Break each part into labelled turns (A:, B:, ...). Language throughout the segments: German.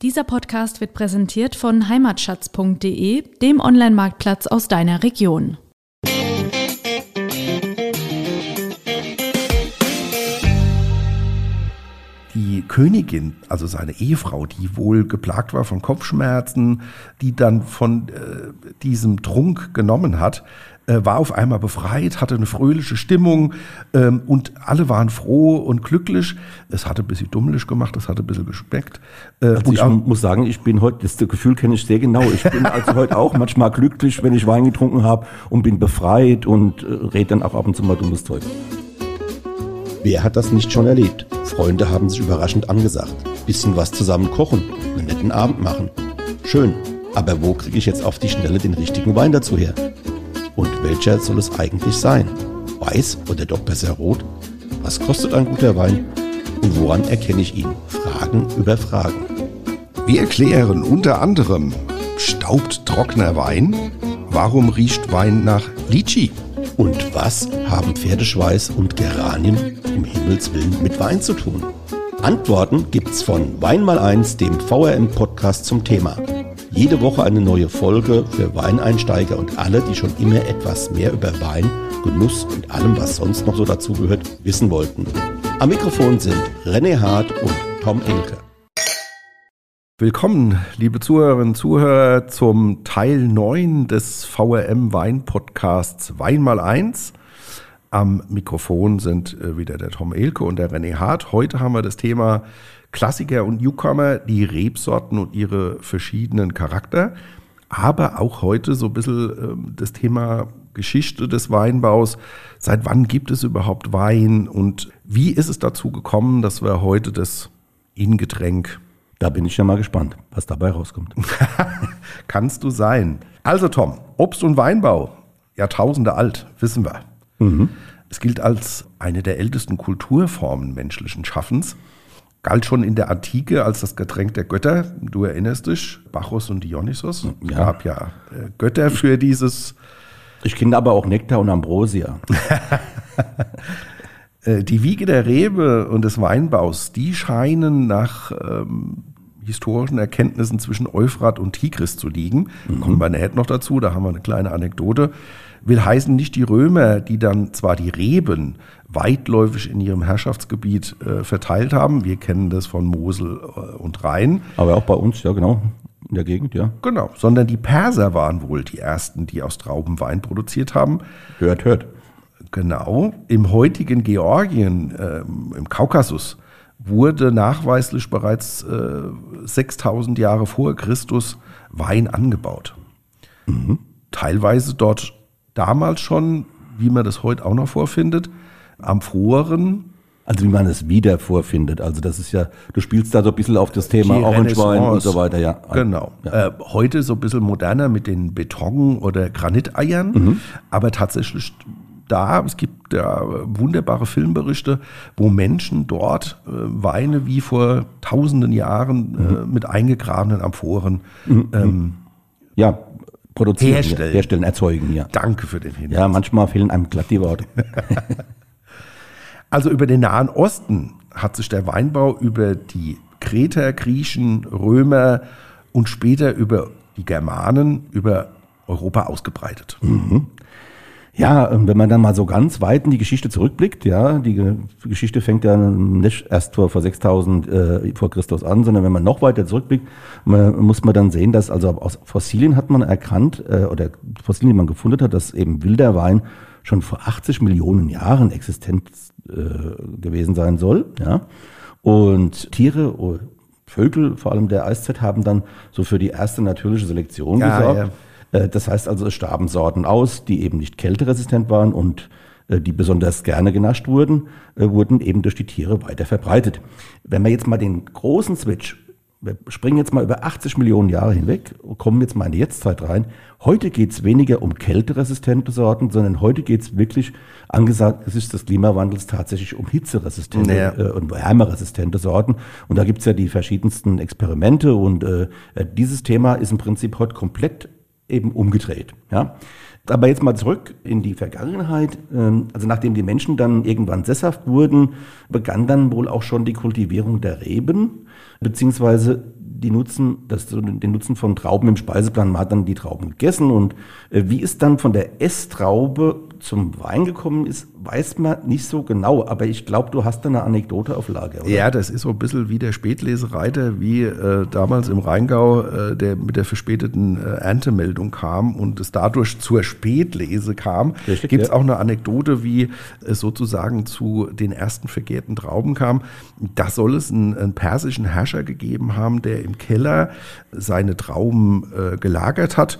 A: Dieser Podcast wird präsentiert von heimatschatz.de, dem Online-Marktplatz aus deiner Region.
B: Königin, also seine Ehefrau, die wohl geplagt war von Kopfschmerzen, die dann von äh, diesem Trunk genommen hat, äh, war auf einmal befreit, hatte eine fröhliche Stimmung ähm, und alle waren froh und glücklich. Es hatte ein bisschen dummelig gemacht, es hatte ein bisschen geschmeckt.
C: Äh, also ich muss sagen, ich bin heute, das Gefühl kenne ich sehr genau. Ich bin also heute auch manchmal glücklich, wenn ich Wein getrunken habe und bin befreit und äh, rede dann auch ab und zu mal dummes Zeug.
D: Wer hat das nicht schon erlebt? Freunde haben sich überraschend angesagt. Bisschen was zusammen kochen, einen netten Abend machen. Schön, aber wo kriege ich jetzt auf die Schnelle den richtigen Wein dazu her? Und welcher soll es eigentlich sein? Weiß oder doch besser rot? Was kostet ein guter Wein? Und woran erkenne ich ihn? Fragen über Fragen.
B: Wir erklären unter anderem, staubt trockener Wein? Warum riecht Wein nach Litchi?
D: Und was haben Pferdeschweiß und Geranien im Himmelswillen mit Wein zu tun? Antworten gibt's von Wein mal eins, dem VRM-Podcast zum Thema. Jede Woche eine neue Folge für Weineinsteiger und alle, die schon immer etwas mehr über Wein, Genuss und allem, was sonst noch so dazugehört, wissen wollten. Am Mikrofon sind René Hart und Tom Elke.
B: Willkommen, liebe Zuhörerinnen und Zuhörer, zum Teil 9 des VRM Wein Podcasts Wein mal eins. Am Mikrofon sind äh, wieder der Tom Elke und der René Hart. Heute haben wir das Thema Klassiker und Newcomer, die Rebsorten und ihre verschiedenen Charakter. Aber auch heute so ein bisschen äh, das Thema Geschichte des Weinbaus. Seit wann gibt es überhaupt Wein und wie ist es dazu gekommen, dass wir heute das Ingetränk
C: da bin ich ja mal gespannt, was dabei rauskommt.
B: Kannst du sein. Also Tom, Obst- und Weinbau, Jahrtausende alt, wissen wir. Mhm. Es gilt als eine der ältesten Kulturformen menschlichen Schaffens galt schon in der Antike als das Getränk der Götter. Du erinnerst dich, Bacchus und Dionysos. Es ja. gab ja äh, Götter für dieses.
C: Ich kenne aber auch Nektar und Ambrosia.
B: Äh, die Wiege der Rebe und des Weinbaus, die scheinen nach ähm, historischen Erkenntnissen zwischen Euphrat und Tigris zu liegen. Mhm. Kommen wir nachher noch dazu, da haben wir eine kleine Anekdote. Will heißen, nicht die Römer, die dann zwar die Reben weitläufig in ihrem Herrschaftsgebiet äh, verteilt haben. Wir kennen das von Mosel äh, und Rhein.
C: Aber auch bei uns, ja genau, in der Gegend, ja.
B: Genau, sondern die Perser waren wohl die ersten, die aus Trauben Wein produziert haben.
C: Hört, hört.
B: Genau, im heutigen Georgien, äh, im Kaukasus, wurde nachweislich bereits äh, 6000 Jahre vor Christus Wein angebaut. Mhm. Teilweise dort damals schon, wie man das heute auch noch vorfindet, Amphoren.
C: Also wie man es wieder vorfindet. Also das ist ja, du spielst da so ein bisschen auf das Thema auch Augenschwein und so weiter, ja.
B: Genau. Ja. Äh, heute so ein bisschen moderner mit den Beton- oder Graniteiern, mhm. aber tatsächlich da, es gibt ja wunderbare Filmberichte, wo Menschen dort äh, Weine wie vor tausenden Jahren äh, mhm. mit eingegrabenen Amphoren mhm. ähm,
C: ja, produzieren, herstellen. herstellen, erzeugen. Ja.
B: Danke für den
C: Hinweis. Ja, manchmal fehlen einem glatt die Worte.
B: Also über den Nahen Osten hat sich der Weinbau über die Kreter, Griechen, Römer und später über die Germanen, über Europa ausgebreitet.
C: Mhm. Ja, wenn man dann mal so ganz weit in die Geschichte zurückblickt, ja, die Geschichte fängt ja nicht erst vor, vor 6000 äh, vor Christus an, sondern wenn man noch weiter zurückblickt, man, muss man dann sehen, dass also aus Fossilien hat man erkannt, äh, oder Fossilien, die man gefunden hat, dass eben wilder Wein schon vor 80 Millionen Jahren existent äh, gewesen sein soll. Ja? Und Tiere, oh, Vögel, vor allem der Eiszeit, haben dann so für die erste natürliche Selektion ja, gesorgt. Ja. Äh, das heißt also, es starben Sorten aus, die eben nicht kälteresistent waren und äh, die besonders gerne genascht wurden, äh, wurden eben durch die Tiere weiter verbreitet. Wenn wir jetzt mal den großen Switch wir springen jetzt mal über 80 Millionen Jahre hinweg kommen jetzt mal in die Jetztzeit rein. Heute geht es weniger um kälteresistente Sorten, sondern heute geht es wirklich, angesagt, es ist des Klimawandels tatsächlich um hitzeresistente ja. äh, und wärmeresistente Sorten. Und da gibt es ja die verschiedensten Experimente und äh, dieses Thema ist im Prinzip heute komplett eben umgedreht. Ja? Aber jetzt mal zurück in die Vergangenheit. Ähm, also nachdem die Menschen dann irgendwann sesshaft wurden, begann dann wohl auch schon die Kultivierung der Reben, beziehungsweise die Nutzen, das, den Nutzen von Trauben im Speiseplan. Man hat dann die Trauben gegessen und äh, wie es dann von der Esstraube zum Wein gekommen ist, weiß man nicht so genau. Aber ich glaube, du hast da eine Anekdote auf Lager.
B: Oder? Ja, das ist so ein bisschen wie der Spätlesereiter, wie äh, damals im Rheingau, äh, der mit der verspäteten äh, Erntemeldung kam und es dadurch zur Spätlese kam. Gibt es ja. auch eine Anekdote, wie es sozusagen zu den ersten vergärten Trauben kam. Da soll es einen, einen persischen Herrscher gegeben haben, der im Keller seine Trauben äh, gelagert hat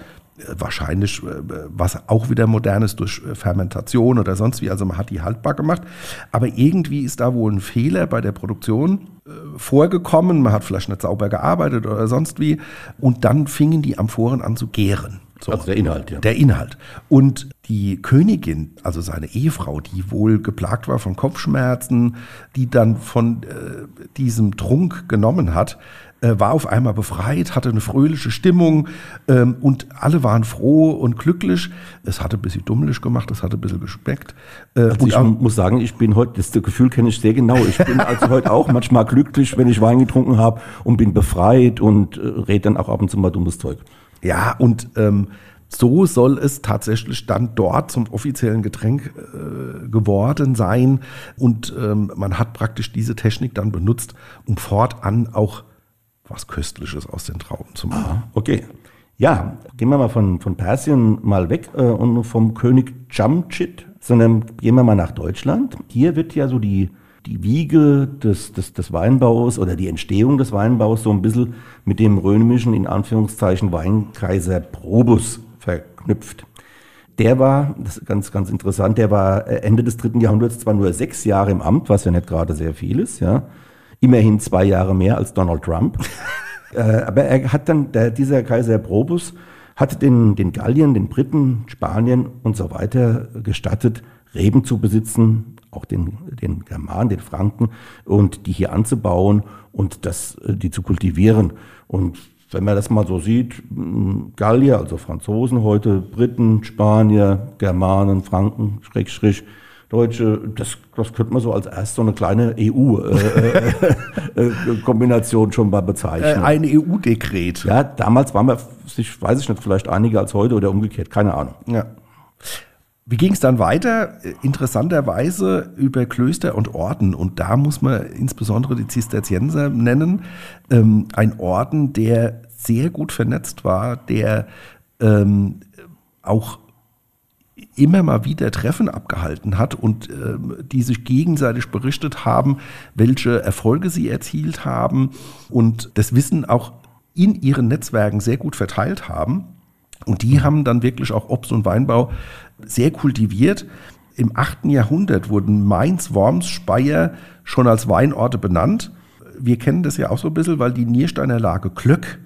B: wahrscheinlich äh, was auch wieder modernes durch äh, Fermentation oder sonst wie. Also man hat die haltbar gemacht. Aber irgendwie ist da wohl ein Fehler bei der Produktion vorgekommen. Man hat vielleicht nicht sauber gearbeitet oder sonst wie. Und dann fingen die Amphoren an zu gären.
C: So, also der Inhalt, ja.
B: Der Inhalt. Und die Königin, also seine Ehefrau, die wohl geplagt war von Kopfschmerzen, die dann von äh, diesem Trunk genommen hat, äh, war auf einmal befreit, hatte eine fröhliche Stimmung ähm, und alle waren froh und glücklich. Es hatte ein bisschen dummlich gemacht, es hatte ein bisschen gespeckt.
C: Äh, also und ich muss sagen, ich bin heute, das Gefühl kenne ich sehr genau. Ich bin also heute auch manchmal glücklich, wenn ich Wein getrunken habe und bin befreit und äh, rede dann auch ab und zu mal dummes Zeug.
B: Ja, und ähm, so soll es tatsächlich dann dort zum offiziellen Getränk äh, geworden sein. Und ähm, man hat praktisch diese Technik dann benutzt, um fortan auch was Köstliches aus den Trauben zu machen.
C: Ah, okay. Ja, gehen wir mal von, von Persien mal weg äh, und vom König Jamshid, sondern gehen wir mal nach Deutschland. Hier wird ja so die, die Wiege des, des, des Weinbaus oder die Entstehung des Weinbaus so ein bisschen mit dem römischen, in Anführungszeichen, Weinkaiser Probus verknüpft. Der war, das ist ganz, ganz interessant, der war äh, Ende des dritten Jahrhunderts zwar nur sechs Jahre im Amt, was ja nicht gerade sehr viel ist, ja, immerhin zwei Jahre mehr als Donald Trump. äh, aber er hat dann, der, dieser Kaiser Probus hat den, den Gallien, den Briten, Spanien und so weiter gestattet, Reben zu besitzen, auch den, den Germanen, den Franken, und die hier anzubauen und das, äh, die zu kultivieren. Und wenn man das mal so sieht, Gallier, also Franzosen heute, Briten, Spanier, Germanen, Franken, Schrägstrich, Deutsche, das, das könnte man so als erst so eine kleine EU-Kombination äh, äh, äh schon mal bezeichnen.
B: Ein EU-Dekret.
C: Ja, damals waren wir, ich weiß ich nicht, vielleicht einiger als heute oder umgekehrt, keine Ahnung.
B: Ja. Wie ging es dann weiter? Interessanterweise über Klöster und Orden. Und da muss man insbesondere die Zisterzienser nennen. Ähm, ein Orden, der sehr gut vernetzt war, der ähm, auch immer mal wieder Treffen abgehalten hat und äh, die sich gegenseitig berichtet haben, welche Erfolge sie erzielt haben und das Wissen auch in ihren Netzwerken sehr gut verteilt haben. Und die haben dann wirklich auch Obst- und Weinbau sehr kultiviert. Im 8. Jahrhundert wurden Mainz, Worms, Speyer schon als Weinorte benannt. Wir kennen das ja auch so ein bisschen, weil die Niersteiner Lage Klöck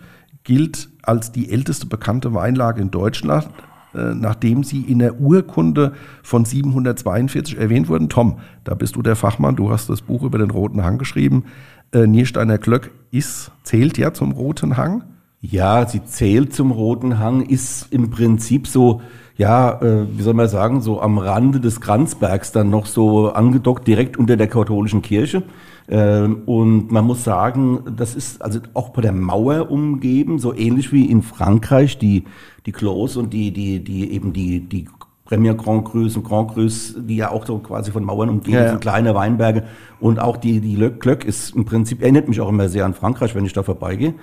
B: gilt als die älteste bekannte Weinlage in Deutschland nachdem sie in der Urkunde von 742 erwähnt wurden. Tom, da bist du der Fachmann, du hast das Buch über den Roten Hang geschrieben. Äh, Niersteiner Glöck ist, zählt ja zum Roten Hang.
C: Ja, sie zählt zum Roten Hang, ist im Prinzip so, ja, äh, wie soll man sagen, so am Rande des Kranzbergs dann noch so angedockt, direkt unter der katholischen Kirche. Ähm, und man muss sagen, das ist also auch bei der Mauer umgeben, so ähnlich wie in Frankreich, die, die Clos und die, die, die eben die, die Premier Grand Crus und Grand Crus, die ja auch so quasi von Mauern umgeben ja, ja. sind, kleine Weinberge. Und auch die, die Glöck ist im Prinzip, erinnert mich auch immer sehr an Frankreich, wenn ich da vorbeigehe.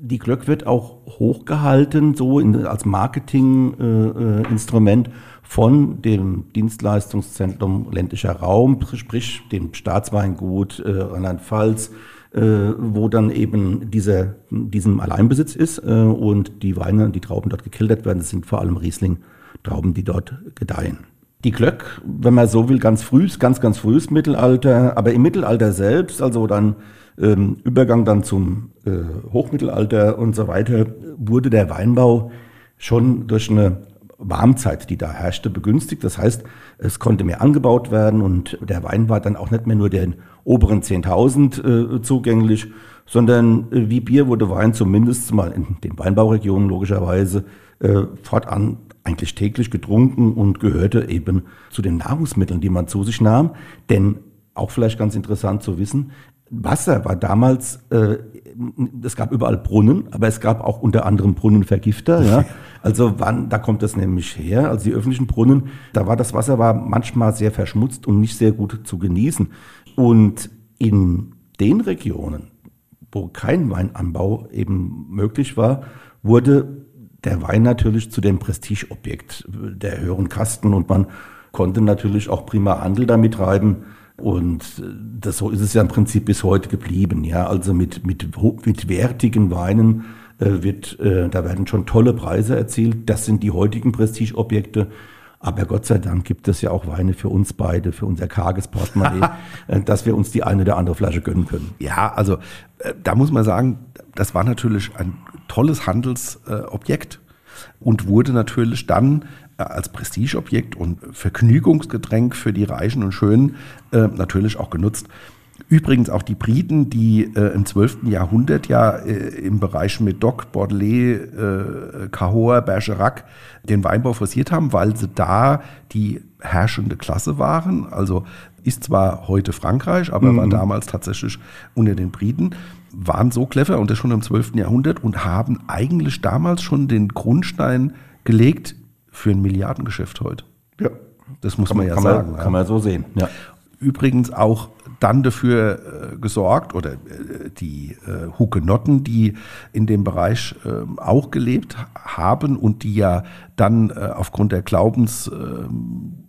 C: Die Glöck wird auch hochgehalten, so in, als Marketinginstrument. Äh, äh, von dem Dienstleistungszentrum ländlicher Raum, sprich dem Staatsweingut äh, Rheinland-Pfalz, äh, wo dann eben dieser, diesem Alleinbesitz ist äh, und die Weine, die Trauben dort gekildert werden, das sind vor allem Riesling-Trauben, die dort gedeihen. Die Glöck, wenn man so will, ganz frühes, ganz, ganz frühes Mittelalter, aber im Mittelalter selbst, also dann ähm, Übergang dann zum äh, Hochmittelalter und so weiter, wurde der Weinbau schon durch eine Warmzeit, die da herrschte, begünstigt. Das heißt, es konnte mehr angebaut werden und der Wein war dann auch nicht mehr nur den oberen 10.000 äh, zugänglich, sondern äh, wie Bier wurde Wein zumindest mal in den Weinbauregionen logischerweise äh, fortan eigentlich täglich getrunken und gehörte eben zu den Nahrungsmitteln, die man zu sich nahm. Denn auch vielleicht ganz interessant zu wissen, Wasser war damals, äh, es gab überall Brunnen, aber es gab auch unter anderem Brunnenvergifter. Ja. Also wann, da kommt das nämlich her. Also die öffentlichen Brunnen, da war das Wasser war manchmal sehr verschmutzt und nicht sehr gut zu genießen. Und in den Regionen, wo kein Weinanbau eben möglich war, wurde der Wein natürlich zu dem Prestigeobjekt der höheren Kasten und man konnte natürlich auch prima Handel damit treiben. Und äh, das, so ist es ja im Prinzip bis heute geblieben. Ja, also mit, mit, mit wertigen Weinen äh, wird, äh, da werden schon tolle Preise erzielt. Das sind die heutigen Prestigeobjekte. Aber Gott sei Dank gibt es ja auch Weine für uns beide, für unser karges Portemonnaie, äh, dass wir uns die eine oder andere Flasche gönnen können.
B: Ja, also äh, da muss man sagen, das war natürlich ein tolles Handelsobjekt und wurde natürlich dann als Prestigeobjekt und Vergnügungsgetränk für die Reichen und Schönen äh, natürlich auch genutzt. Übrigens auch die Briten, die äh, im 12. Jahrhundert ja äh, im Bereich Medoc, Bordelais, äh, Cahors, Bergerac den Weinbau forciert haben, weil sie da die herrschende Klasse waren. Also ist zwar heute Frankreich, aber mhm. war damals tatsächlich unter den Briten, waren so clever und das schon im 12. Jahrhundert und haben eigentlich damals schon den Grundstein gelegt für ein Milliardengeschäft heute.
C: Ja. Das muss kann man, ja kann sagen. Man,
B: kann man so sehen. Ja. Übrigens auch dann dafür äh, gesorgt, oder äh, die äh, Hugenotten, die in dem Bereich äh, auch gelebt haben und die ja dann äh, aufgrund der Glaubens ähm,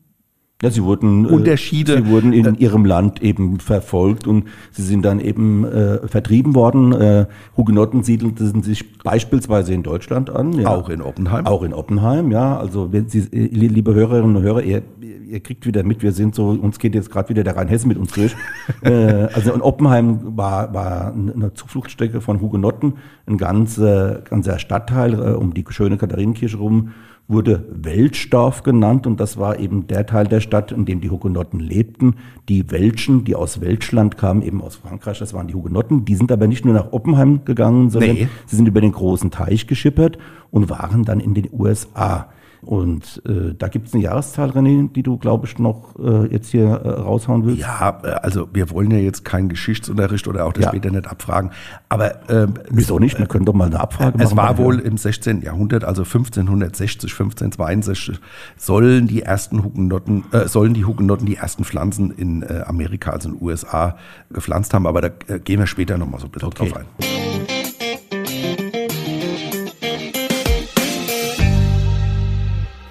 C: ja, sie wurden
B: äh, Unterschiede.
C: Sie wurden in äh, ihrem Land eben verfolgt und sie sind dann eben äh, vertrieben worden. Äh, Hugenotten siedelten sich beispielsweise in Deutschland an.
B: Ja. Auch in Oppenheim.
C: Auch in Oppenheim, ja. Also wenn Sie, äh, liebe Hörerinnen und Hörer, ihr, ihr kriegt wieder mit, wir sind so, uns geht jetzt gerade wieder der Rheinhessen mit uns durch. äh, also in Oppenheim war, war eine Zufluchtsstrecke von Hugenotten, ein ganzer, ganzer Stadtteil äh, um die schöne Katharinenkirche rum wurde Welschdorf genannt und das war eben der Teil der Stadt, in dem die Hugenotten lebten. Die Welschen, die aus Welschland kamen, eben aus Frankreich, das waren die Hugenotten. Die sind aber nicht nur nach Oppenheim gegangen, sondern nee. sie sind über den großen Teich geschippert und waren dann in den USA. Und äh, da gibt es eine Jahreszahl, René, die du, glaube ich, noch äh, jetzt hier äh, raushauen willst.
B: Ja, äh, also wir wollen ja jetzt keinen Geschichtsunterricht oder auch das ja. später nicht abfragen. Aber
C: ähm, wieso nicht? Wir können doch mal eine Abfrage
B: machen. Es war wohl im 16. Jahrhundert, also 1560, 1562, sollen die ersten Hugenotten, äh, sollen die Hugenotten die ersten Pflanzen in äh, Amerika, also in den USA, gepflanzt haben. Aber da äh, gehen wir später nochmal so ein bisschen okay. drauf ein.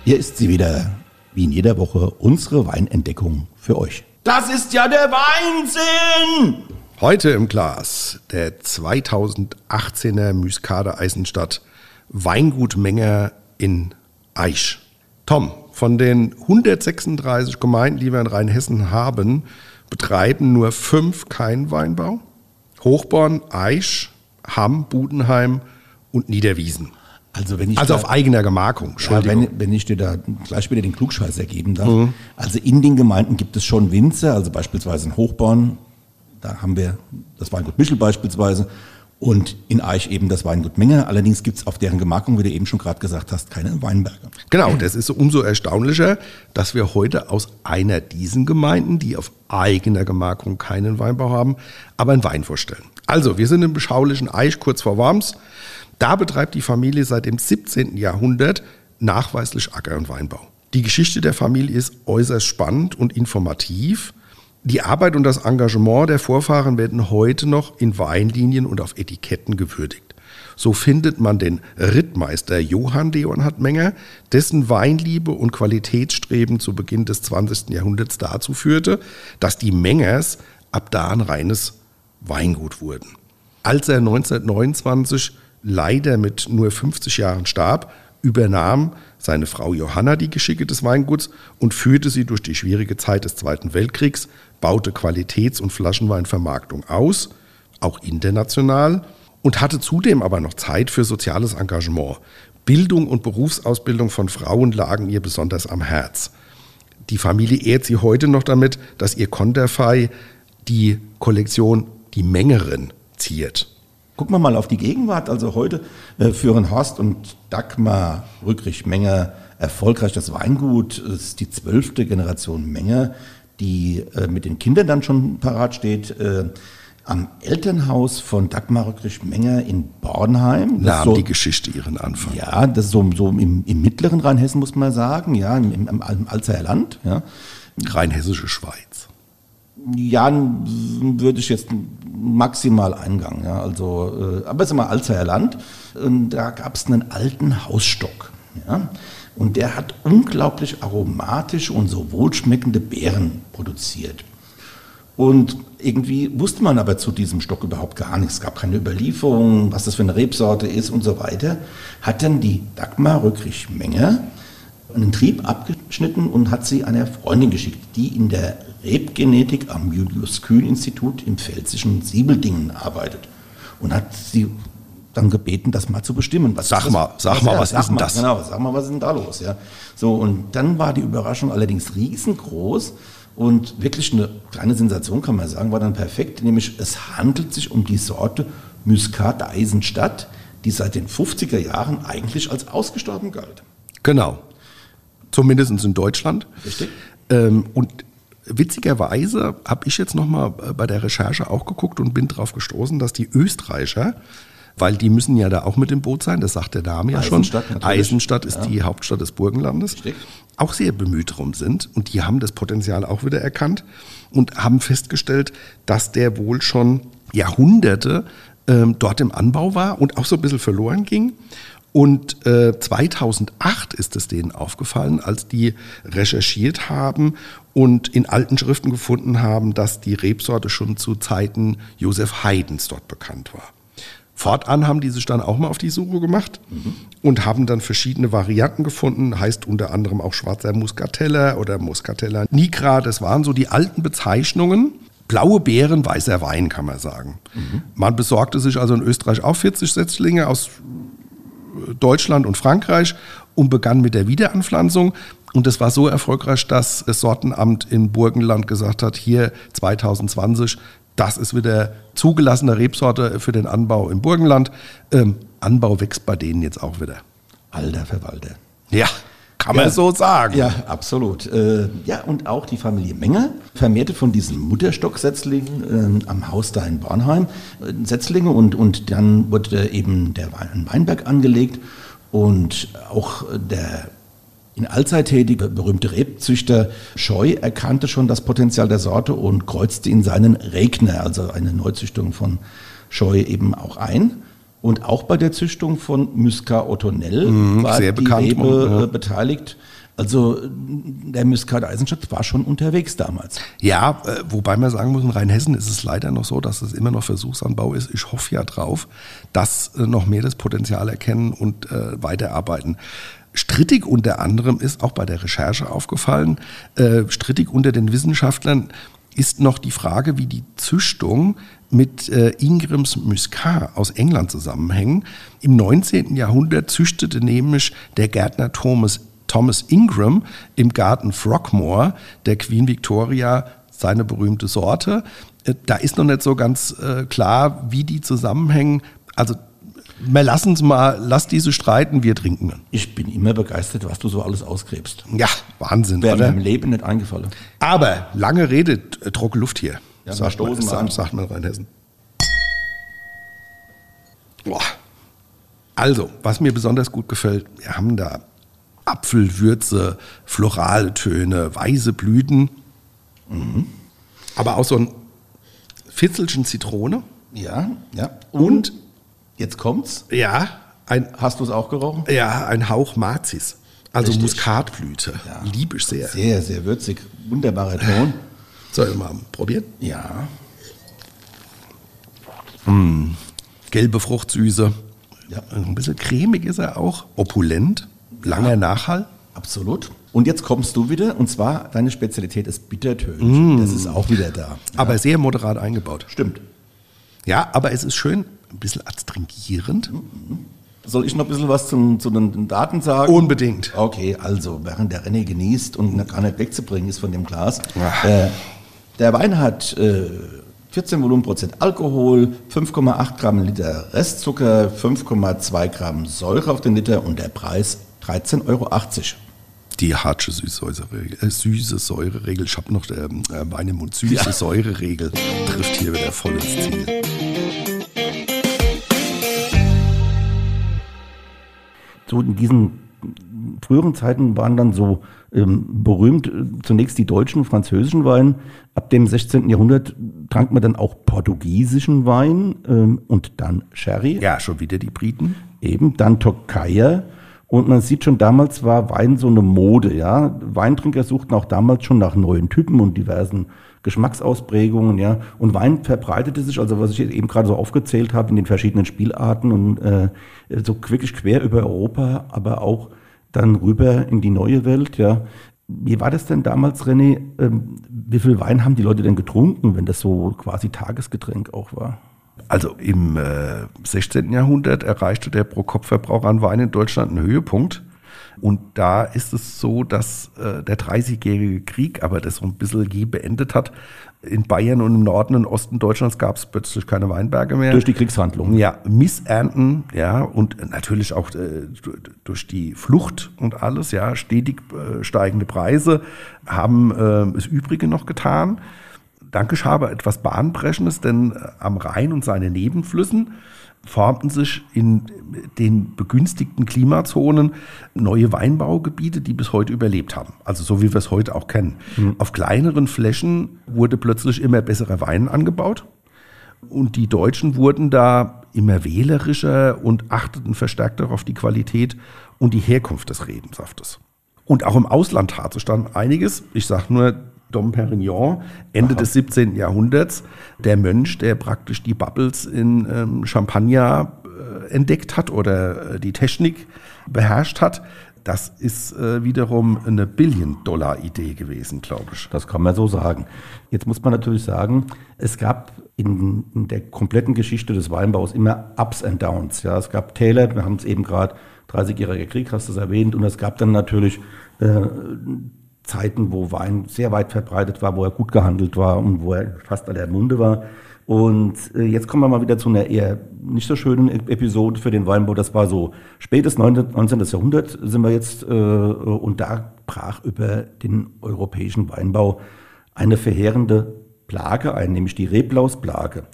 D: Hier ist sie wieder, wie in jeder Woche, unsere Weinentdeckung für euch.
E: Das ist ja der Weinsinn!
B: Heute im Glas der 2018er Muscadet Eisenstadt Weingut Menger in Aisch. Tom, von den 136 Gemeinden, die wir in Rheinhessen haben, betreiben nur fünf keinen Weinbau. Hochborn, Aisch, Hamm, Budenheim und Niederwiesen.
C: Also, wenn ich
B: also da, auf eigener Gemarkung.
C: Ja, wenn, wenn ich dir da gleich wieder den Klugscheiß ergeben darf. Mhm. Also in den Gemeinden gibt es schon Winzer, also beispielsweise in Hochborn, da haben wir das Weingut Michel beispielsweise und in Eich eben das Weingut Menge. Allerdings gibt es auf deren Gemarkung, wie du eben schon gerade gesagt hast, keine Weinberge.
B: Genau, das ist umso erstaunlicher, dass wir heute aus einer diesen Gemeinden, die auf eigener Gemarkung keinen Weinbau haben, aber einen Wein vorstellen. Also, wir sind im beschaulichen Eich kurz vor Worms. Da betreibt die Familie seit dem 17. Jahrhundert nachweislich Acker- und Weinbau. Die Geschichte der Familie ist äußerst spannend und informativ. Die Arbeit und das Engagement der Vorfahren werden heute noch in Weinlinien und auf Etiketten gewürdigt. So findet man den Rittmeister Johann Leonhard Menger, dessen Weinliebe und Qualitätsstreben zu Beginn des 20. Jahrhunderts dazu führte, dass die Mengers ab da ein reines Weingut wurden. Als er 1929 leider mit nur 50 Jahren starb, übernahm seine Frau Johanna die Geschicke des Weinguts und führte sie durch die schwierige Zeit des Zweiten Weltkriegs, baute Qualitäts- und Flaschenweinvermarktung aus, auch international, und hatte zudem aber noch Zeit für soziales Engagement. Bildung und Berufsausbildung von Frauen lagen ihr besonders am Herz. Die Familie ehrt sie heute noch damit, dass ihr Konterfei die Kollektion Die Mengerin ziert.
C: Gucken wir mal auf die Gegenwart. Also heute äh, führen Horst und Dagmar Rückrich-Menger erfolgreich das Weingut. Das ist die zwölfte Generation Menger, die äh, mit den Kindern dann schon parat steht. Äh, am Elternhaus von Dagmar Rückrich-Menger in Bornheim. Das
B: Nahm
C: so,
B: die Geschichte ihren Anfang.
C: ja, das ist so, so im, im mittleren Rheinhessen, muss man sagen, ja, im, im, im Alzheimer Land. Ja.
B: Rheinhessische Schweiz.
C: Ja, würde ich jetzt maximal Eingang, ja, also, äh, aber es ist immer Alzheimer Land. Und da gab es einen alten Hausstock, ja, und der hat unglaublich aromatische und so wohlschmeckende Beeren produziert. Und irgendwie wusste man aber zu diesem Stock überhaupt gar nichts. Es gab keine Überlieferung, was das für eine Rebsorte ist und so weiter. Hat dann die Dagmar Rückrich-Menger einen Trieb abgeschnitten und hat sie einer Freundin geschickt, die in der Rebgenetik am Julius-Kühn-Institut im pfälzischen Siebeldingen arbeitet. Und hat sie dann gebeten, das mal zu bestimmen. Was
B: Sag
C: was-
B: mal, sag mal, was
C: sag
B: ist denn das?
C: Genau, sag mal, was ist denn da los? Ja? So, und dann war die Überraschung allerdings riesengroß und wirklich eine kleine Sensation, kann man sagen, war dann perfekt, nämlich es handelt sich um die Sorte Muscat Eisenstadt, die seit den 50er Jahren eigentlich als ausgestorben galt.
B: Genau. Zumindest in Deutschland.
C: Richtig.
B: Ähm, und witzigerweise habe ich jetzt nochmal bei der Recherche auch geguckt und bin darauf gestoßen, dass die Österreicher, weil die müssen ja da auch mit im Boot sein, das sagt der Name ja schon.
C: Eisenstadt natürlich.
B: Eisenstadt ist die Hauptstadt des Burgenlandes.
C: Richtig.
B: Auch sehr bemüht drum sind und die haben das Potenzial auch wieder erkannt und haben festgestellt, dass der wohl schon Jahrhunderte ähm, dort im Anbau war und auch so ein bisschen verloren ging. Und äh, 2008 ist es denen aufgefallen, als die recherchiert haben und in alten Schriften gefunden haben, dass die Rebsorte schon zu Zeiten Josef Haydns dort bekannt war. Fortan haben die sich dann auch mal auf die Suche gemacht und haben dann verschiedene Varianten gefunden, heißt unter anderem auch schwarzer Muscatella oder Muscatella nigra. Das waren so die alten Bezeichnungen. Blaue Beeren, weißer Wein, kann man sagen. Man besorgte sich also in Österreich auch 40 Setzlinge aus Deutschland und Frankreich und begann mit der Wiederanpflanzung. Und das war so erfolgreich, dass das Sortenamt in Burgenland gesagt hat, hier 2020, das ist wieder zugelassene Rebsorte für den Anbau im Burgenland. Ähm, Anbau wächst bei denen jetzt auch wieder.
C: Alter Verwalter.
B: Ja, kann man
C: Ja.
B: so sagen.
C: Ja, absolut. Äh, ja, und auch die Familie Menger vermehrte von diesen Mutterstocksetzlingen äh, am Haus da in Bornheim äh, Setzlinge und, und dann wurde eben der Wein, Weinberg angelegt und auch der in Allzeit tätige berühmte Rebzüchter Scheu erkannte schon das Potenzial der Sorte und kreuzte in seinen Regner, also eine Neuzüchtung von Scheu, eben auch ein. Und auch bei der Züchtung von Muscat Ottonell war
B: sehr
C: die
B: bekannt,
C: Rebe
B: ja.
C: äh, beteiligt. Also der Muscat Eisenstadt war schon unterwegs damals.
B: Ja, äh, wobei man sagen muss, in Rheinhessen ist es leider noch so, dass es immer noch Versuchsanbau ist. Ich hoffe ja drauf, dass äh, noch mehr das Potenzial erkennen und äh, weiterarbeiten. Strittig unter anderem ist auch bei der Recherche aufgefallen, äh, strittig unter den Wissenschaftlern ist noch die Frage, wie die Züchtung mit äh, Ingrims Muscat aus England zusammenhängen. Im 19. Jahrhundert züchtete nämlich der Gärtner Thomas Thomas Ingram im Garten Frogmore der Queen Victoria seine berühmte Sorte. Äh, Da ist noch nicht so ganz äh, klar, wie die zusammenhängen. Also wir lassen es mal, lass diese streiten, wir trinken.
C: Ich bin immer begeistert, was du so alles ausgräbst.
B: Ja, Wahnsinn,
C: Wäre mir im Leben nicht eingefallen.
B: Aber lange Rede, äh, trockene Luft hier.
C: Ja,
B: sagt,
C: stoßen
B: man, sagt, sagt man in Rheinhessen. Boah. Also, was mir besonders gut gefällt, wir haben da Apfelwürze, florale Töne, weiße Blüten,
C: Mhm.
B: aber auch so ein Fitzelchen Zitrone
C: Ja, ja.
B: und,
C: Jetzt kommt's.
B: ja, ein,
C: Hast du es auch gerochen?
B: ja, ein Hauch Mazis. Also
C: Richtig.
B: Muskatblüte.
C: Ja.
B: Liebe ich sehr.
C: Sehr, sehr würzig. Wunderbarer Ton.
B: Soll ich mal probieren?
C: Ja.
B: Gelbe Fruchtsüße.
C: Ja.
B: Ein bisschen cremig ist er auch. Opulent. Langer Nachhall.
C: Absolut. Und jetzt kommst du wieder, und zwar deine Spezialität ist Bittertönchen. Das ist auch wieder da.
B: Aber sehr moderat eingebaut.
C: Stimmt.
B: Ja, aber es ist schön, ein bisschen astringierend.
C: Soll ich noch ein bisschen was zum, zu den Daten sagen?
B: Unbedingt.
C: Okay, also während der René genießt und gar nicht wegzubringen ist von dem Glas. Äh, der Wein hat äh, 14 Volumenprozent Alkohol, 5,8 Gramm Liter Restzucker, 5,2 Gramm Säure auf den Liter und der Preis 13,80 Euro.
B: Die Hartsche Süßsäureregel, äh, süße Säureregel, ich habe noch ähm, äh, Wein im Mund, süße ja. Säureregel trifft hier wieder voll ins Ziel.
C: So in diesen früheren Zeiten waren dann so ähm, berühmt äh, zunächst die deutschen, französischen Weine. Ab dem 16. Jahrhundert trank man dann auch portugiesischen Wein ähm, und dann Sherry.
B: Ja, schon wieder die Briten.
C: Eben, dann Tokayer. Und man sieht schon, damals war Wein so eine Mode, ja. Weintrinker suchten auch damals schon nach neuen Typen und diversen Geschmacksausprägungen, ja. Und Wein verbreitete sich, also was ich eben gerade so aufgezählt habe, in den verschiedenen Spielarten und äh, so wirklich quer über Europa, aber auch dann rüber in die neue Welt, ja. Wie war das denn damals, René? Ähm, wie viel Wein haben die Leute denn getrunken, wenn das so quasi Tagesgetränk auch war?
B: Also im äh, 16. Jahrhundert erreichte der Pro-Kopf-Verbrauch an Wein in Deutschland einen Höhepunkt. Und da ist es so, dass äh, der 30-jährige Krieg aber das so ein bisschen je beendet hat. In Bayern und im Norden und Osten Deutschlands gab es plötzlich keine Weinberge mehr.
C: Durch die Kriegshandlungen.
B: Ja, Missernten, ja, und natürlich auch äh, durch die Flucht und alles, ja, stetig äh, steigende Preise haben äh, das Übrige noch getan. Danke habe etwas Bahnbrechendes, denn äh, am Rhein und seine Nebenflüssen formten sich in den begünstigten Klimazonen neue Weinbaugebiete, die bis heute überlebt haben. Also so wie wir es heute auch kennen. Mhm. Auf kleineren Flächen wurde plötzlich immer besserer Wein angebaut. Und die Deutschen wurden da immer wählerischer und achteten verstärkt auf die Qualität und die Herkunft des Rebensaftes. Und auch im Ausland tat sich dann einiges. Ich sage nur Dom Perignon, Ende Aha. des 17. Jahrhunderts, der Mönch, der praktisch die Bubbles in ähm, Champagner äh, entdeckt hat oder äh, die Technik beherrscht hat. Das ist äh, wiederum eine Billion-Dollar-Idee gewesen, glaube ich.
C: Das kann man so sagen. Jetzt muss man natürlich sagen, es gab in, in der kompletten Geschichte des Weinbaus immer Ups and Downs. Ja, es gab Täler, wir haben es eben gerade 30-jähriger Krieg, hast du es erwähnt, und es gab dann natürlich äh, Zeiten, wo Wein sehr weit verbreitet war, wo er gut gehandelt war und wo er fast aller Munde war. Und äh, jetzt kommen wir mal wieder zu einer eher nicht so schönen Episode für den Weinbau. Das war so spätes 19. Jahrhundert sind wir jetzt äh, und da brach über den europäischen Weinbau eine verheerende Plage ein, nämlich die Reblausplage.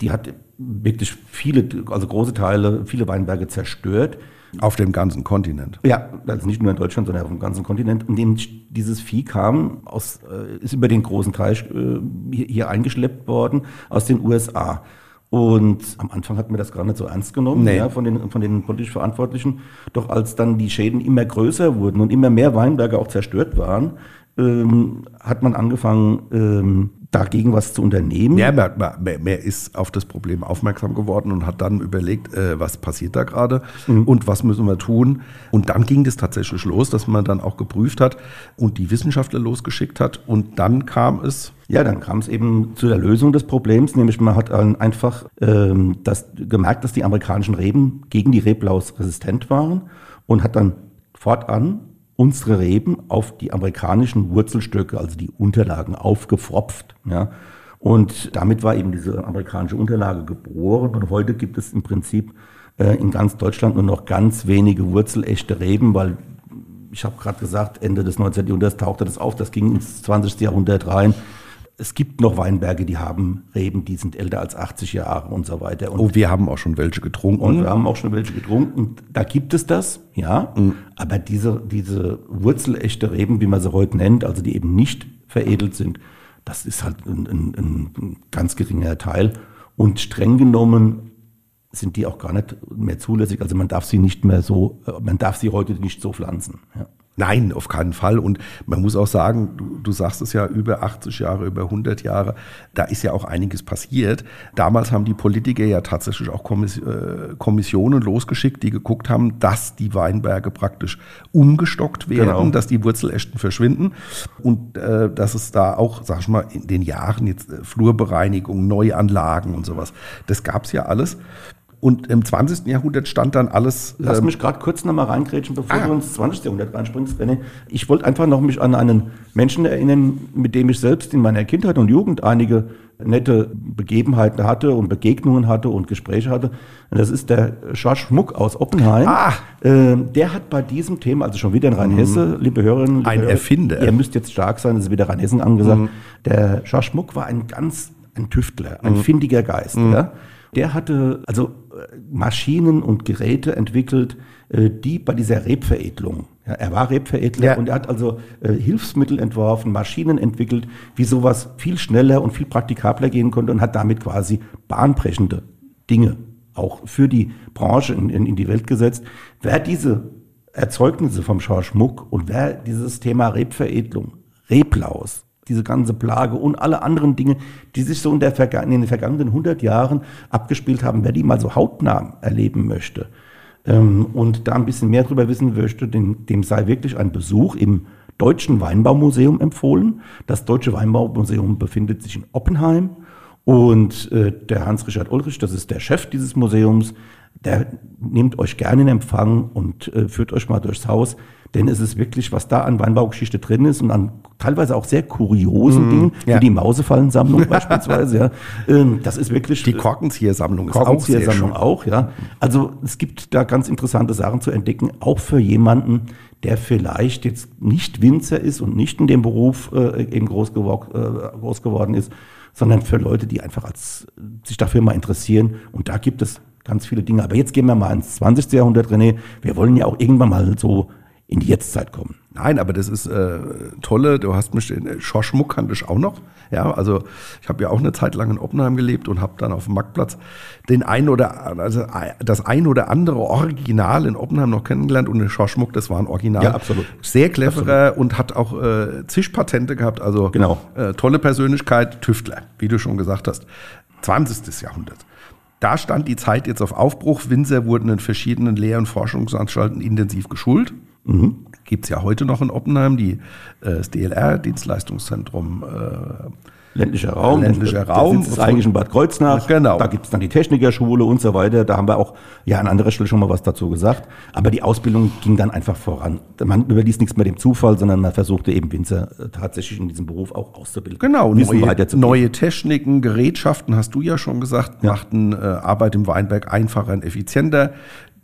C: Die hat wirklich viele, also große Teile, viele Weinberge zerstört.
B: Auf dem ganzen Kontinent.
C: Ja, also nicht nur in Deutschland, sondern auf dem ganzen Kontinent. Und dem, dieses Vieh kam aus, äh, ist über den großen Teich äh, hier eingeschleppt worden aus den USA. Und am Anfang hat mir das gar nicht so ernst genommen nee. ja, von, den, von den politisch Verantwortlichen. Doch als dann die Schäden immer größer wurden und immer mehr Weinberge auch zerstört waren, ähm, hat man angefangen, ähm, dagegen was zu unternehmen.
B: Ja, man, man, man, ist auf das Problem aufmerksam geworden und hat dann überlegt, äh, was passiert da gerade mhm. und was müssen wir tun. Und dann ging das tatsächlich los, dass man dann auch geprüft hat und die Wissenschaftler losgeschickt hat. Und dann kam es.
C: Ja, dann kam es eben zu der Lösung des Problems, nämlich man hat einfach ähm, das, gemerkt, dass die amerikanischen Reben gegen die Reblaus resistent waren und hat dann fortan unsere Reben auf die amerikanischen Wurzelstöcke, also die Unterlagen, aufgefropft. Ja. Und damit war eben diese amerikanische Unterlage geboren. Und heute gibt es im Prinzip äh, in ganz Deutschland nur noch ganz wenige wurzelechte Reben, weil ich habe gerade gesagt, Ende des 19. Jahrhunderts tauchte das auf, das ging ins 20. Jahrhundert rein es gibt noch Weinberge, die haben Reben, die sind älter als 80 Jahre und so weiter. Und
B: oh, wir haben auch schon welche getrunken.
C: Und wir haben auch schon welche getrunken. Und da gibt es das, ja. Mhm. Aber diese, diese wurzelechte Reben, wie man sie heute nennt, also die eben nicht veredelt sind, das ist halt ein, ein, ein ganz geringer Teil. Und streng genommen sind die auch gar nicht mehr zulässig. Also man darf sie nicht mehr so, man darf sie heute nicht so pflanzen. Ja.
B: Nein, auf keinen Fall. Und man muss auch sagen, du, du, sagst es ja, über 80 Jahre, über 100 Jahre, da ist ja auch einiges passiert. Damals haben die Politiker ja tatsächlich auch äh, Kommissionen losgeschickt, die geguckt haben, dass die Weinberge praktisch umgestockt werden, genau. dass die Wurzelächten verschwinden und äh, dass es da auch, sag ich mal, in den Jahren jetzt äh, Flurbereinigung, Neuanlagen und sowas, das gab es ja alles. Und im 20. Jahrhundert stand dann alles.
C: Lass
B: ähm,
C: mich gerade kurz noch mal reingrätschen, bevor
B: Ah.
C: du ins 20. Jahrhundert reinspringst, René. Ich wollte einfach noch mich an einen Menschen erinnern, mit dem ich selbst in meiner Kindheit und Jugend einige nette Begebenheiten hatte und Begegnungen hatte und Gespräche hatte. Und das ist der George Schmuck aus Oppenheim.
B: Ah.
C: Ähm, der hat bei diesem Thema, also schon wieder in Rheinhesse, liebe Hörerinnen, liebe
B: Ein
C: Hörer,
B: Erfinder.
C: Ihr müsst jetzt stark sein, es ist wieder Rheinhessen angesagt. Der George Schmuck war ein ganz, ein Tüftler, ein findiger Geist. Ja? Der hatte also Maschinen und Geräte entwickelt, äh, die bei dieser Rebveredelung, ja, er war Rebveredler
B: Ja.
C: und er hat also äh, Hilfsmittel entworfen, Maschinen entwickelt, wie sowas viel schneller und viel praktikabler gehen konnte und hat damit quasi bahnbrechende Dinge auch für die Branche in, in, in die Welt gesetzt. Wer diese Erzeugnisse vom George Muck und wer dieses Thema Rebveredelung, Reblaus, diese ganze Plage und alle anderen Dinge, die sich so in, der in den vergangenen 100 Jahren abgespielt haben, wer die mal so hautnah erleben möchte ähm, und da ein bisschen mehr drüber wissen möchte, dem, dem sei wirklich ein Besuch im Deutschen Weinbaumuseum empfohlen. Das Deutsche Weinbaumuseum befindet sich in Oppenheim und äh, der Hans-Richard Ulrich, das ist der Chef dieses Museums, der nimmt euch gerne in Empfang und äh, führt euch mal durchs Haus, denn es ist wirklich, was da an Weinbaugeschichte drin ist und an teilweise auch sehr kuriosen Dingen,
B: ja.
C: wie die Mausefallensammlung beispielsweise, ja, ähm, das ist wirklich
B: die Korkenziehersammlung ist auch
C: auch, ja. Also es gibt da ganz interessante Sachen zu entdecken, auch für jemanden, der vielleicht jetzt nicht Winzer ist und nicht in dem Beruf äh, eben groß, gewor äh, groß geworden ist, sondern für Leute, die einfach als, sich dafür mal interessieren. Und da gibt es ganz viele Dinge. Aber jetzt gehen wir mal ins 20. Jahrhundert, René. Wir wollen ja auch irgendwann mal so in die Jetztzeit kommen.
B: Nein, aber das ist äh, tolle. Du hast mich in Schorschmuck kannte ich auch noch. Ja, also ich habe ja auch eine Zeit lang in Oppenheim gelebt und habe dann auf dem Marktplatz den ein oder also das ein oder andere Original in Oppenheim noch kennengelernt und Schorschmuck, das war ein Original.
C: Ja, absolut.
B: Sehr cleverer und hat auch äh, zig Patente gehabt. Also
C: Genau.
B: äh, tolle Persönlichkeit, Tüftler, wie du schon gesagt hast. 20. Jahrhundert. Da stand die Zeit jetzt auf Aufbruch. Winzer wurden in verschiedenen Lehr- und Forschungsanstalten intensiv geschult.
C: Mhm.
B: Gibt es ja heute noch in Oppenheim, die, äh, das DLR, Dienstleistungszentrum. Äh,
C: Ländlicher Raum.
B: Ländlicher Raum.
C: Sitz ist eigentlich in Bad Kreuznach.
B: Genau.
C: Da gibt es dann die Technikerschule und so weiter. Da haben wir auch ja an anderer Stelle schon mal was dazu gesagt. Aber die Ausbildung ging dann einfach voran. Man überließ nichts mehr dem Zufall, sondern man versuchte eben Winzer äh, tatsächlich in diesem Beruf auch auszubilden.
B: genau, neue, neue Techniken, Gerätschaften, hast du ja schon gesagt, machten äh, Arbeit im Weinberg einfacher und effizienter.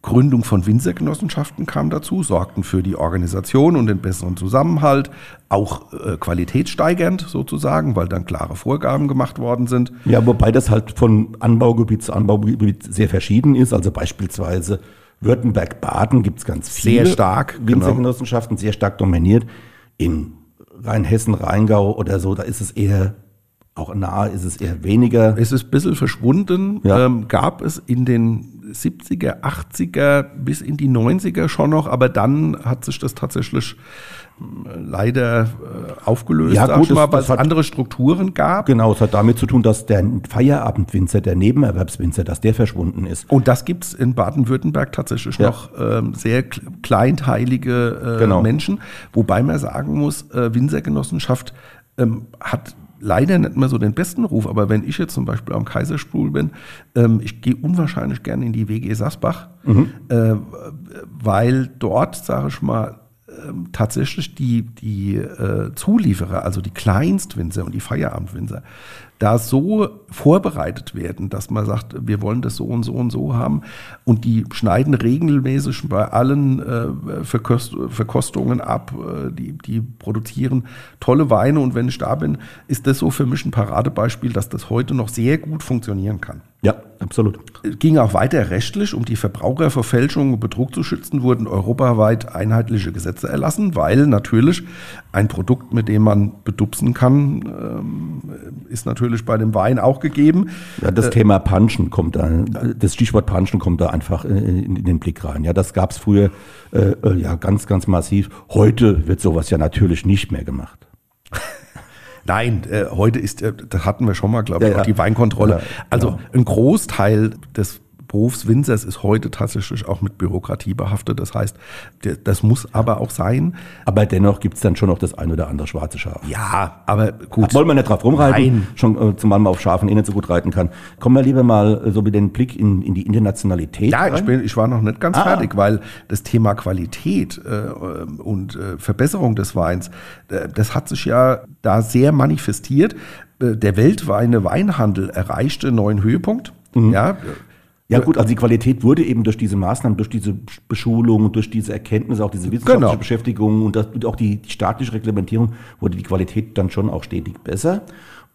B: Gründung von Winzergenossenschaften kam dazu, sorgten für die Organisation und den besseren Zusammenhalt, auch äh, qualitätssteigernd sozusagen, weil dann klare Vorgaben gemacht worden sind.
C: Ja, wobei das halt von Anbaugebiet zu Anbaugebiet sehr verschieden ist. Also beispielsweise Württemberg-Baden gibt es ganz viele
B: Sehr stark, genau.
C: Winzergenossenschaften, sehr stark dominiert. In Rheinhessen, Rheingau oder so, da ist es eher, auch nahe ist es eher weniger.
B: Es ist ein bisschen verschwunden,
C: Ja.
B: ähm, gab es in den 70er, 80er bis in die 90er schon noch, aber dann hat sich das tatsächlich ähm, leider äh, aufgelöst,
C: Ja, gut,
B: mal, weil es andere Strukturen gab.
C: Genau, es hat damit zu tun, dass der Feierabendwinzer, der Nebenerwerbswinzer, dass der verschwunden ist.
B: Und das gibt es in Baden-Württemberg tatsächlich
C: Ja.
B: noch ähm, sehr kle- kleinteilige äh,
C: Genau.
B: Menschen. Wobei man sagen muss, äh, Winzergenossenschaft ähm, hat leider nicht mehr so den besten Ruf. Aber wenn ich jetzt zum Beispiel am Kaiserstuhl bin, ähm, ich gehe unwahrscheinlich gerne in die WG Sasbach, äh, weil dort, sage ich mal, ähm, tatsächlich die, die äh, Zulieferer, also die Kleinstwinzer und die Feierabendwinzer, da so vorbereitet werden, dass man sagt, wir wollen das so und so und so haben. Und die schneiden regelmäßig bei allen äh, Verkost Verkostungen ab, äh, die, die produzieren tolle Weine. Und wenn ich da bin, ist das so für mich ein Paradebeispiel, dass das heute noch sehr gut funktionieren kann.
C: Ja, absolut.
B: Es ging auch weiter rechtlich, um die Verbraucher vor Fälschung und Betrug zu schützen, wurden europaweit einheitliche Gesetze erlassen, weil natürlich ein Produkt, mit dem man bedupsen kann, ähm, ist natürlich bei dem Wein auch gegeben.
C: Ja, das Thema Punchen kommt da, das Stichwort Punchen kommt da einfach äh, in, in den Blick rein. Ja, das gab es früher äh, äh, ja ganz, ganz massiv. Heute wird sowas ja natürlich nicht mehr gemacht.
B: Nein, äh, heute ist, äh, das hatten wir schon mal, glaube ich,
C: Ja, ja.
B: auch die Weinkontrolle.
C: Ja,
B: also
C: genau.
B: ein Großteil des Berufs Winzers ist heute tatsächlich auch mit Bürokratie behaftet. Das heißt, das muss aber auch sein.
C: Aber dennoch gibt es dann schon noch das ein oder andere schwarze Schaf.
B: Ja, aber gut.
C: Wollen wir nicht drauf rumreiten,
B: Nein.
C: schon, äh, zumal man auf Schafen eh nicht so gut reiten kann. Kommen wir lieber mal äh, so mit den Blick in, in die Internationalität
B: Ja, ich,
C: rein.
B: bin, ich war noch nicht ganz
C: Ah.
B: fertig, weil das Thema Qualität äh, und äh, Verbesserung des Weins, das hat sich ja da sehr manifestiert. Der weltweite Weinhandel erreichte einen neuen Höhepunkt.
C: Mhm.
B: Ja,
C: Ja gut, also die Qualität wurde eben durch diese Maßnahmen, durch diese Beschulung, durch diese Erkenntnisse, auch diese wissenschaftliche
B: Genau.
C: Beschäftigung und, das, und auch die, die staatliche Reglementierung, wurde die Qualität dann schon auch stetig besser.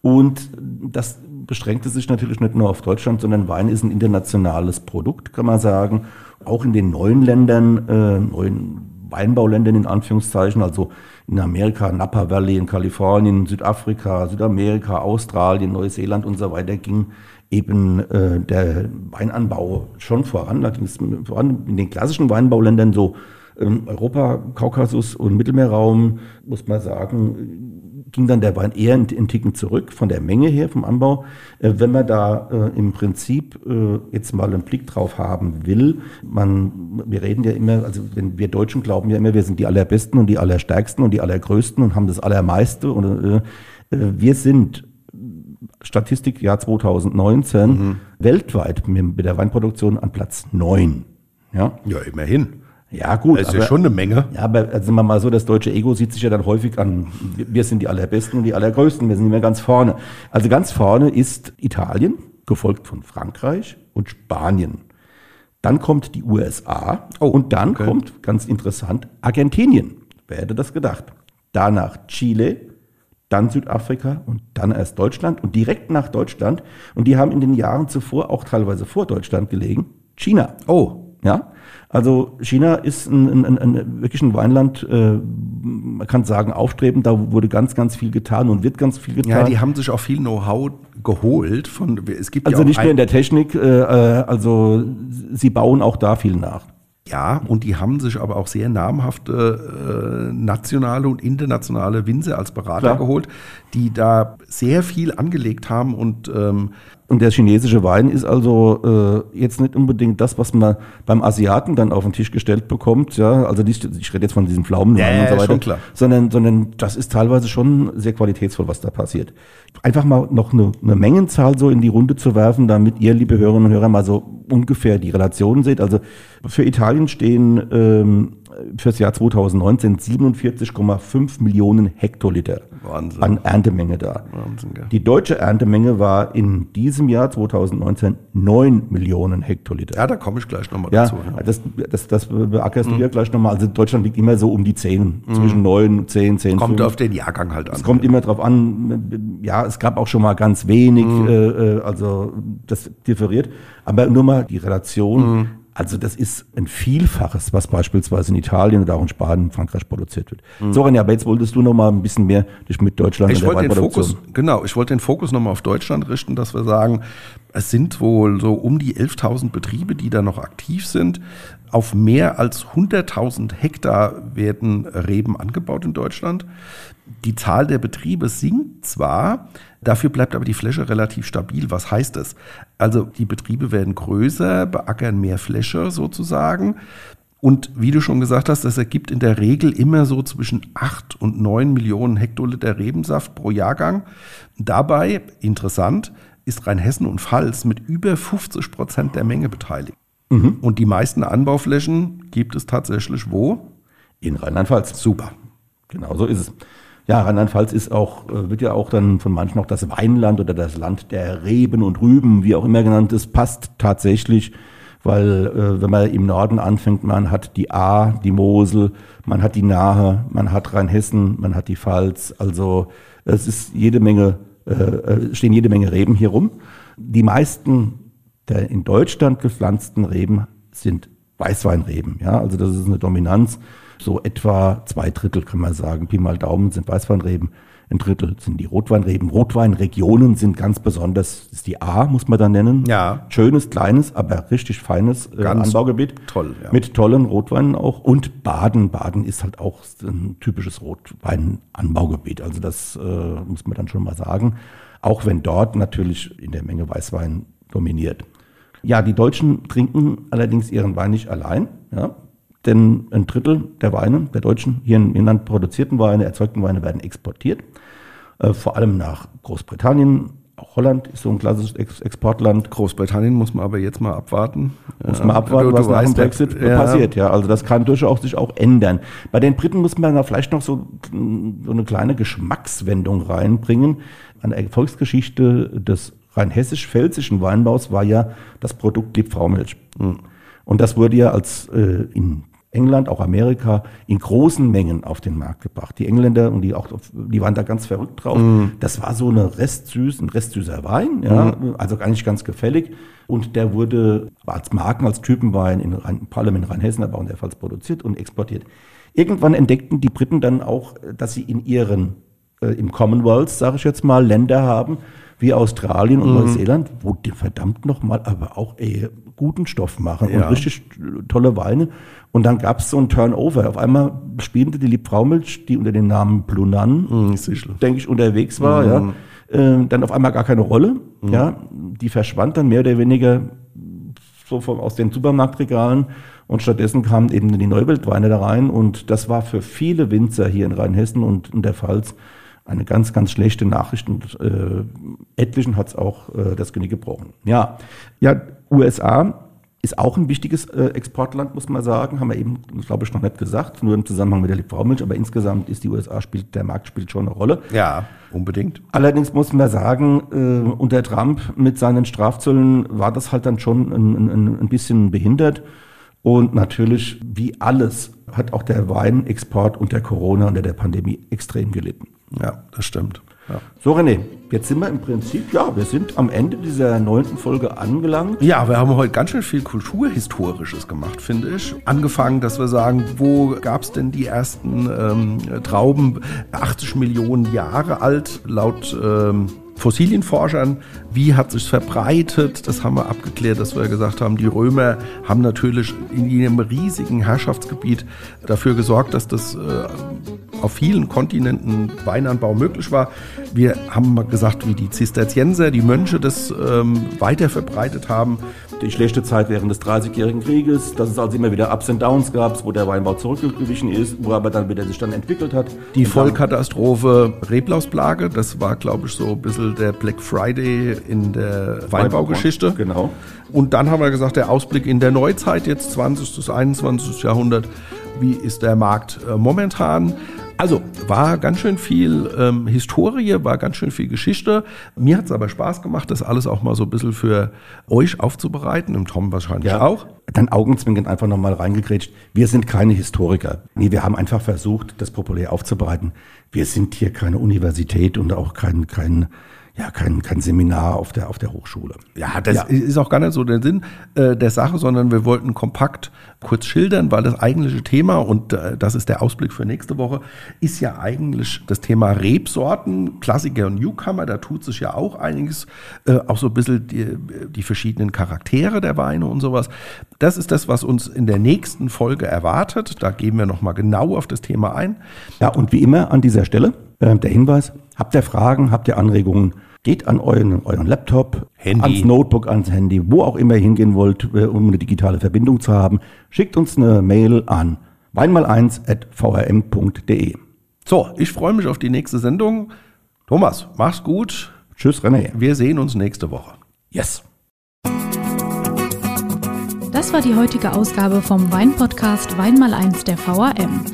C: Und das beschränkte sich natürlich nicht nur auf Deutschland, sondern Wein ist ein internationales Produkt, kann man sagen. Auch in den neuen Ländern, äh, neuen Weinbauländern in Anführungszeichen, also in Amerika, Napa Valley, in Kalifornien, Südafrika, Südamerika, Australien, Neuseeland und so weiter ging eben äh, der Weinanbau schon voran. Da ging es voran in den klassischen Weinbauländern so ähm, Europa, Kaukasus und Mittelmeerraum, muss man sagen, ging dann der Wein eher in, Ticken zurück von der Menge her, vom Anbau. Äh, wenn man da äh, im Prinzip äh, jetzt mal einen Blick drauf haben will, man, wir reden ja immer, also wenn wir Deutschen glauben ja immer, wir sind die allerbesten und die allerstärksten und die allergrößten und haben das allermeiste und äh, wir sind Statistik Jahr 2019 weltweit mit, mit der Weinproduktion an Platz 9. Ja,
B: ja immerhin.
C: ja gut.
B: Das ist ja schon eine Menge.
C: Ja, aber also sagen wir mal so, das deutsche Ego sieht sich ja dann häufig an, wir- wir sind die allerbesten und die allergrößten, wir sind immer ganz vorne. Also ganz vorne ist Italien, gefolgt von Frankreich und Spanien. Dann kommt die USA
B: Oh,
C: und dann
B: okay.
C: kommt, ganz interessant, Argentinien. Wer hätte das gedacht? Danach Chile, dann Südafrika und dann erst Deutschland und direkt nach Deutschland. Und die haben in den Jahren zuvor auch teilweise vor Deutschland gelegen, China.
B: Oh,
C: Ja, also China ist ein, ein, ein, wirklich ein Weinland, äh, man kann sagen aufstrebend, da wurde ganz, ganz viel getan und wird ganz viel getan.
B: ja, die haben sich auch viel Know-how geholt. Von, es gibt
C: also
B: ja
C: nicht nur in der Technik, äh, äh, also sie bauen auch da viel nach.
B: Ja, und die haben sich aber auch sehr namhafte äh, nationale und internationale Winzer als Berater
C: Klar.
B: geholt, die da sehr viel angelegt haben und ähm,
C: Und der chinesische Wein ist also äh, jetzt nicht unbedingt das, was man beim Asiaten dann auf den Tisch gestellt bekommt. Ja, also nicht, ich rede jetzt von diesen Pflaumenwein
B: Ja, ja,
C: und so weiter,
B: klar.
C: sondern sondern das ist teilweise schon sehr qualitätsvoll, was da passiert. Einfach mal noch eine, eine Mengenzahl so in die Runde zu werfen, damit ihr, liebe Hörerinnen und Hörer, mal so ungefähr die Relationen seht. Also für Italien stehen ähm, fürs Jahr 2019 47,5 Millionen Hektoliter
B: Wahnsinn.
C: an Erntemenge da.
B: Wahnsinn, gell?
C: Die deutsche Erntemenge war in diesem Jahr 2019 9 Millionen Hektoliter.
B: ja, da komme ich gleich nochmal
C: Ja,
B: dazu. Ja.
C: das, das, das beackerst du ja gleich nochmal. Also Deutschland liegt immer so um die 10, zwischen 9 und 10, 10,
B: Kommt
C: 5.
B: auf den Jahrgang halt an.
C: Es kommt immer drauf an, ja, es gab auch schon mal ganz wenig,
B: Mhm.
C: äh, äh, also das differiert. Aber nur mal die Relation,
B: Mhm.
C: Also das ist ein Vielfaches, was beispielsweise in Italien oder auch in Spanien, Frankreich produziert wird. So, René, aber jetzt wolltest du noch mal ein bisschen mehr dich mit Deutschland
B: Mhm. Ich wollte den Fokus, genau, ich wollte den Fokus nochmal auf Deutschland richten, dass wir sagen, es sind wohl so um die 11.000 Betriebe, die da noch aktiv sind. Auf mehr als 100.000 Hektar werden Reben angebaut in Deutschland. Die Zahl der Betriebe sinkt zwar, dafür bleibt aber die Fläche relativ stabil. Was heißt das? Also die Betriebe werden größer, beackern mehr Fläche sozusagen. Und wie du schon gesagt hast, das ergibt in der Regel immer so zwischen 8 und 9 Millionen Hektoliter Rebensaft pro Jahrgang. Dabei, interessant, ist Rheinhessen und Pfalz mit über 50 Prozent der Menge beteiligt. Und die meisten Anbauflächen gibt es tatsächlich wo?
C: In Rheinland-Pfalz.
B: Super.
C: Genau so ist es. Ja, Rheinland-Pfalz ist auch, äh, wird ja auch dann von manchen auch das Weinland oder das Land der Reben und Rüben, wie auch immer genannt ist, passt tatsächlich, weil äh, wenn man im Norden anfängt, man hat die A, die Mosel, man hat die Nahe, man hat Rheinhessen, man hat die Pfalz, also es ist jede Menge, äh, äh, stehen jede Menge Reben hier rum. Die meisten der in Deutschland gepflanzten Reben sind Weißweinreben. Ja, also das ist eine Dominanz. So etwa zwei Drittel kann man sagen. Pi mal Daumen sind Weißweinreben. Ein Drittel sind die Rotweinreben. Rotweinregionen sind ganz besonders, das ist die A, muss man da nennen.
B: Ja.
C: Schönes, kleines, aber richtig feines äh,
B: Ganz
C: Anbaugebiet.
B: toll, ja.
C: Mit tollen Rotweinen auch. Und Baden. Baden ist halt auch ein typisches Rotweinanbaugebiet. Also das äh, muss man dann schon mal sagen. Auch wenn dort natürlich in der Menge Weißwein dominiert. Ja, die Deutschen trinken allerdings ihren Wein nicht allein. Ja. Denn ein Drittel der Weine, der deutschen hier im Inland produzierten Weine, erzeugten Weine werden exportiert. Äh, vor allem nach Großbritannien, auch Holland ist so ein klassisches Ex Exportland.
B: Großbritannien muss man aber jetzt mal abwarten.
C: Muss man abwarten,
B: du,
C: was
B: du
C: nach dem Brexit
B: ja,
C: passiert. Ja, also das kann durchaus sich auch ändern. Bei den Briten muss man da vielleicht noch so, so eine kleine Geschmackswendung reinbringen. Eine Erfolgsgeschichte des rein hessisch-pfälzischen Weinbaus war ja das Produkt Liebfraumilch. Und das wurde ja als äh, in England, auch Amerika, in großen Mengen auf den Markt gebracht. Die Engländer und die auch, die waren da ganz verrückt drauf. Das war so eine restsüß, ein restsüßer Wein, ja, also gar nicht ganz gefällig. Und der wurde als Marken, als Typenwein in Rhein, in Rheinhessen, aber auch in der Pfalz produziert und exportiert. Irgendwann entdeckten die Briten dann auch, dass sie in ihren, äh, im Commonwealth, sage ich jetzt mal, Länder haben, wie Australien und Neuseeland, wo die verdammt nochmal aber auch ey, guten Stoff machen
B: Ja.
C: und richtig tolle Weine. Und dann gab es so ein Turnover. Auf einmal spielte die Liebfraumilch, die unter dem Namen Blunan,
B: Hm, sicher.
C: denke ich, unterwegs war, ja, äh, dann auf einmal gar keine Rolle. Ja, die verschwand dann mehr oder weniger so vom, aus den Supermarktregalen und stattdessen kamen eben die Neuweltweine da rein und das war für viele Winzer hier in Rheinhessen und in der Pfalz eine ganz, ganz schlechte Nachricht und äh, etlichen hat es auch äh, das Genick gebrochen. Ja, ja, USA ist auch ein wichtiges äh, Exportland, muss man sagen. Haben wir eben, glaube ich, noch nicht gesagt, nur im Zusammenhang mit der Liebfraumilch, aber insgesamt ist die USA spielt, der Markt spielt schon eine Rolle.
B: Ja, unbedingt.
C: Allerdings muss man sagen, äh, unter Trump mit seinen Strafzöllen war das halt dann schon ein, ein, ein bisschen behindert. Und natürlich, wie alles, hat auch der Weinexport unter Corona, unter der Pandemie extrem gelitten.
B: Ja, das stimmt. Ja.
C: So, René, jetzt sind wir im Prinzip, ja, wir sind am Ende dieser neunten Folge angelangt.
B: Ja, wir haben heute ganz schön viel Kulturhistorisches gemacht, finde ich. Angefangen, dass wir sagen, wo gab es denn die ersten ähm, Trauben? 80 Millionen Jahre alt, laut ähm, Fossilienforschern. Wie hat sich verbreitet? Das haben wir abgeklärt, dass wir gesagt haben, die Römer haben natürlich in ihrem riesigen Herrschaftsgebiet dafür gesorgt, dass das äh, auf vielen Kontinenten Weinanbau möglich war. Wir haben mal gesagt, wie die Zisterzienser, die Mönche das ähm, weiter verbreitet haben.
C: Die schlechte Zeit während des Dreißigjährigen Krieges, dass es also immer wieder Ups und Downs gab, wo der Weinbau zurückgewichen ist, wo er aber dann wieder sich dann entwickelt hat.
B: Die Vollkatastrophe Reblausplage, das war, glaube ich, so ein bisschen der Black Friday in der Weinbaugeschichte.
C: Genau.
B: Und dann haben wir gesagt, der Ausblick in der Neuzeit, jetzt 20. bis 21. Jahrhundert, wie ist der Markt äh, momentan? Also war ganz schön viel ähm, Historie, war ganz schön viel Geschichte. Mir hat es aber Spaß gemacht, das alles auch mal so ein bisschen für euch aufzubereiten, im Tom wahrscheinlich auch.
C: Dann augenzwinkend einfach nochmal reingekrätscht. Wir sind keine Historiker. Nee, wir haben einfach versucht, das populär aufzubereiten. Wir sind hier keine Universität und auch kein, kein, ja, kein, kein Seminar auf der, auf der Hochschule.
B: Ja, das
C: Ja.
B: ist auch gar nicht so der Sinn äh, der Sache, sondern wir wollten kompakt kurz schildern, weil das eigentliche Thema, und äh, das ist der Ausblick für nächste Woche, ist ja eigentlich das Thema Rebsorten, Klassiker und Newcomer. Da tut sich ja auch einiges, äh, auch so ein bisschen die, die verschiedenen Charaktere der Weine und sowas. Das ist das, was uns in der nächsten Folge erwartet. Da gehen wir nochmal genau auf das Thema ein.
C: Ja, und wie immer an dieser Stelle äh, der Hinweis, habt ihr Fragen, habt ihr Anregungen, geht an euren, euren Laptop,
B: Handy.
C: ans Notebook, ans Handy, wo auch immer ihr hingehen wollt, äh, um eine digitale Verbindung zu haben. Schickt uns eine Mail an weinmal1.vrm.de.
B: So, ich freue mich auf die nächste Sendung. Thomas, mach's gut.
C: Tschüss, René.
B: Wir sehen uns nächste Woche.
C: Yes.
A: Das war die heutige Ausgabe vom Weinpodcast Weinmal1 der VAM.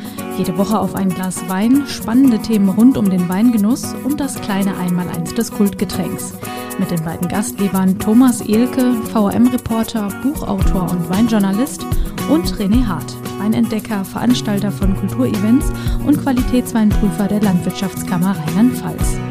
A: Jede Woche auf ein Glas Wein, spannende Themen rund um den Weingenuss und das kleine Einmaleins des Kultgetränks. Mit den beiden Gastgebern Thomas Ehlke, VAM-Reporter, Buchautor und Weinjournalist und René Hart, Weinentdecker, Veranstalter von Kulturevents und Qualitätsweinprüfer der Landwirtschaftskammer Rheinland-Pfalz.